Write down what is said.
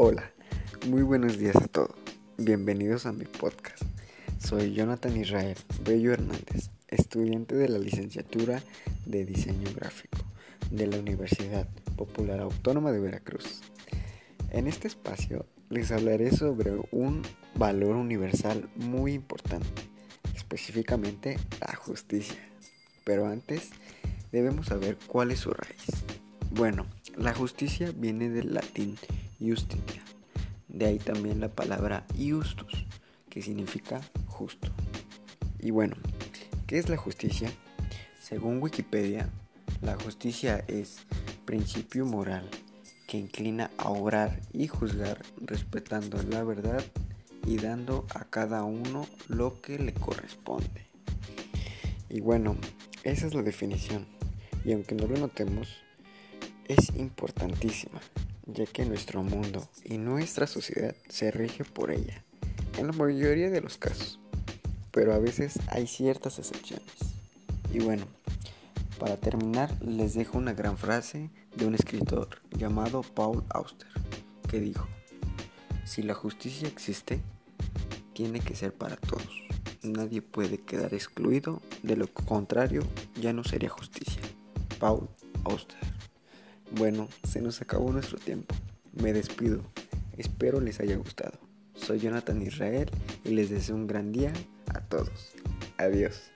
Hola, muy buenos días a todos. Bienvenidos a mi podcast. Soy Jonathan Israel Bello Hernández, estudiante de la licenciatura de Diseño Gráfico de la Universidad Popular Autónoma de Veracruz. En este espacio les hablaré sobre un valor universal muy importante, específicamente la justicia. Pero antes debemos saber cuál es su raíz. Bueno, la justicia viene del latín justitia. De ahí también la palabra justus, que significa justo. Y bueno, ¿qué es la justicia? Según Wikipedia, la justicia es principio moral que inclina a obrar y juzgar respetando la verdad y dando a cada uno lo que le corresponde. Y bueno, esa es la definición. Y aunque no lo notemos, es importantísima ya que nuestro mundo y nuestra sociedad se rige por ella, en la mayoría de los casos, pero a veces hay ciertas excepciones. Y bueno, para terminar les dejo una gran frase de un escritor llamado Paul Auster, que dijo, si la justicia existe, tiene que ser para todos. Nadie puede quedar excluido, de lo contrario ya no sería justicia. Paul Auster. Bueno, se nos acabó nuestro tiempo. Me despido. Espero les haya gustado. Soy Jonathan Israel y les deseo un gran día a todos. Adiós.